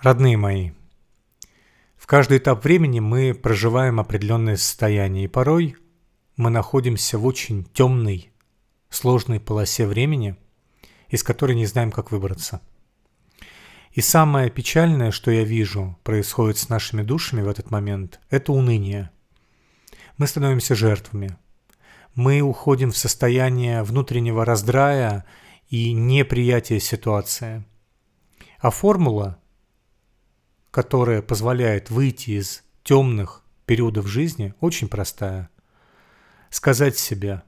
Родные мои, в каждый этап времени мы проживаем определенное состояние, и порой мы находимся в очень темной, сложной полосе времени, из которой не знаем, как выбраться. И самое печальное, что я вижу, происходит с нашими душами в этот момент, это уныние. Мы становимся жертвами. Мы уходим в состояние внутреннего раздрая и неприятия ситуации. А формула – которая позволяет выйти из темных периодов жизни, очень простая. Сказать себе,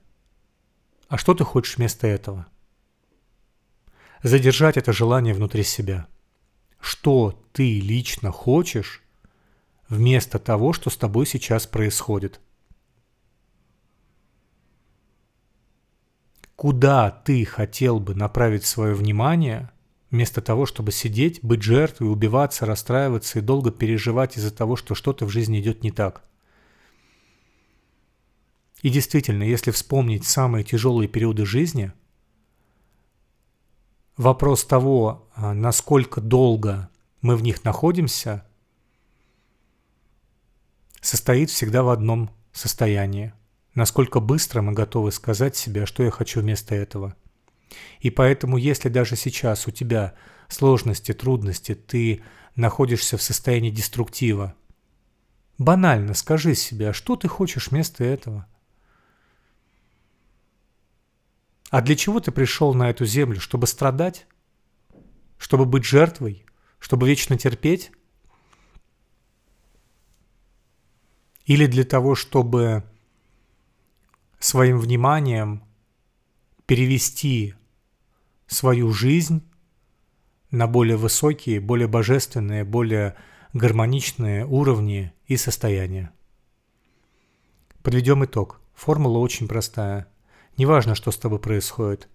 а что ты хочешь вместо этого? Задержать это желание внутри себя. Что ты лично хочешь вместо того, что с тобой сейчас происходит? Куда ты хотел бы направить свое внимание – Вместо того, чтобы сидеть, быть жертвой, убиваться, расстраиваться и долго переживать из-за того, что что-то в жизни идет не так. И действительно, если вспомнить самые тяжелые периоды жизни, вопрос того, а, насколько долго мы в них находимся, состоит всегда в одном состоянии. Насколько быстро мы готовы сказать себе, что я хочу вместо этого – и поэтому, если даже сейчас у тебя сложности, трудности, ты находишься в состоянии деструктива, банально скажи себе, а что ты хочешь вместо этого? А для чего ты пришел на эту землю? Чтобы страдать? Чтобы быть жертвой? Чтобы вечно терпеть? Или для того, чтобы своим вниманием перевести свою жизнь на более высокие, более божественные, более гармоничные уровни и состояния. Подведем итог. Формула очень простая. Неважно, что с тобой происходит.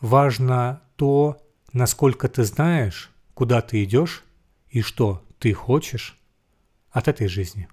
Важно то, насколько ты знаешь, куда ты идешь и что ты хочешь от этой жизни.